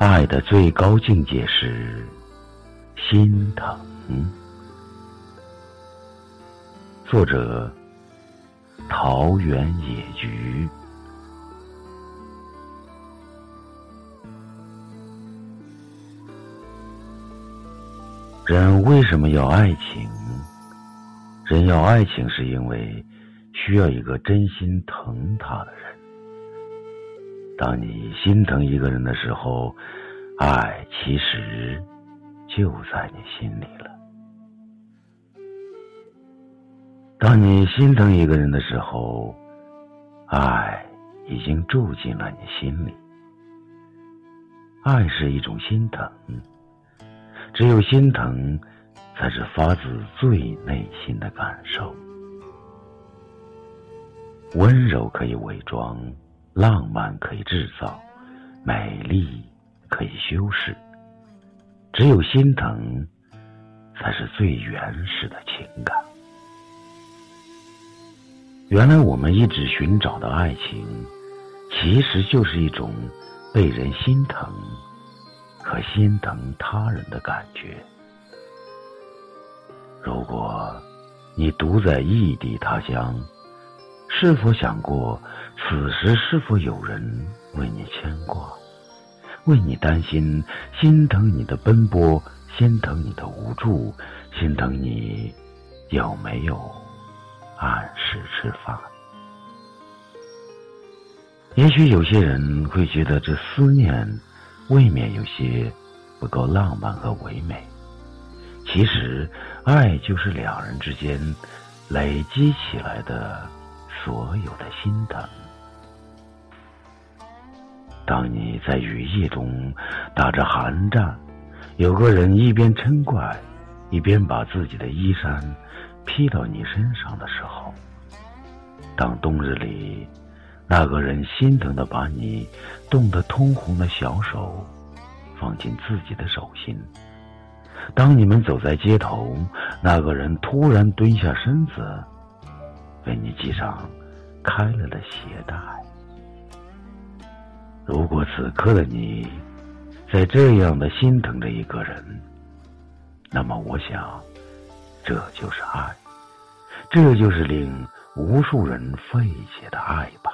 爱的最高境界是心疼。作者：桃源野菊。人为什么要爱情？人要爱情，是因为需要一个真心疼他的人。当你心疼一个人的时候，爱其实就在你心里了。当你心疼一个人的时候，爱已经住进了你心里。爱是一种心疼，只有心疼，才是发自最内心的感受。温柔可以伪装。浪漫可以制造，美丽可以修饰，只有心疼，才是最原始的情感。原来我们一直寻找的爱情，其实就是一种被人心疼和心疼他人的感觉。如果你独在异地他乡，是否想过？此时是否有人为你牵挂，为你担心，心疼你的奔波，心疼你的无助，心疼你有没有按时吃饭？也许有些人会觉得这思念未免有些不够浪漫和唯美。其实，爱就是两人之间累积起来的所有的心疼。当你在雨夜中打着寒战，有个人一边嗔怪，一边把自己的衣衫披到你身上的时候；当冬日里那个人心疼的把你冻得通红的小手放进自己的手心；当你们走在街头，那个人突然蹲下身子为你系上开了的鞋带。如果此刻的你在这样的心疼着一个人，那么我想，这就是爱，这就是令无数人费解的爱吧。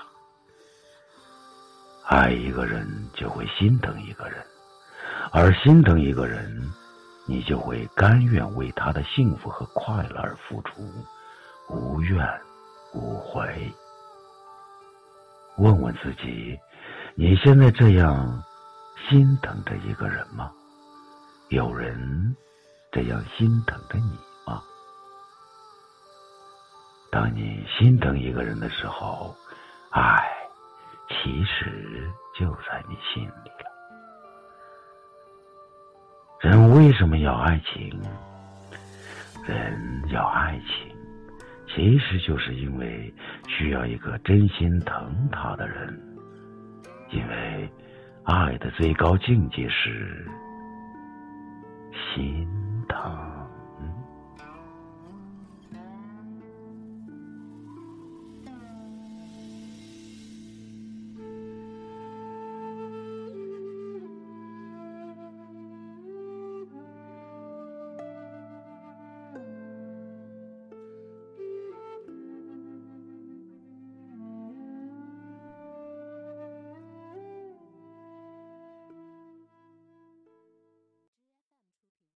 爱一个人就会心疼一个人，而心疼一个人，你就会甘愿为他的幸福和快乐而付出，无怨无悔。问问自己。你现在这样心疼着一个人吗？有人这样心疼着你吗？当你心疼一个人的时候，爱其实就在你心里了。人为什么要爱情？人要爱情，其实就是因为需要一个真心疼他的人。因为爱的最高境界是心疼。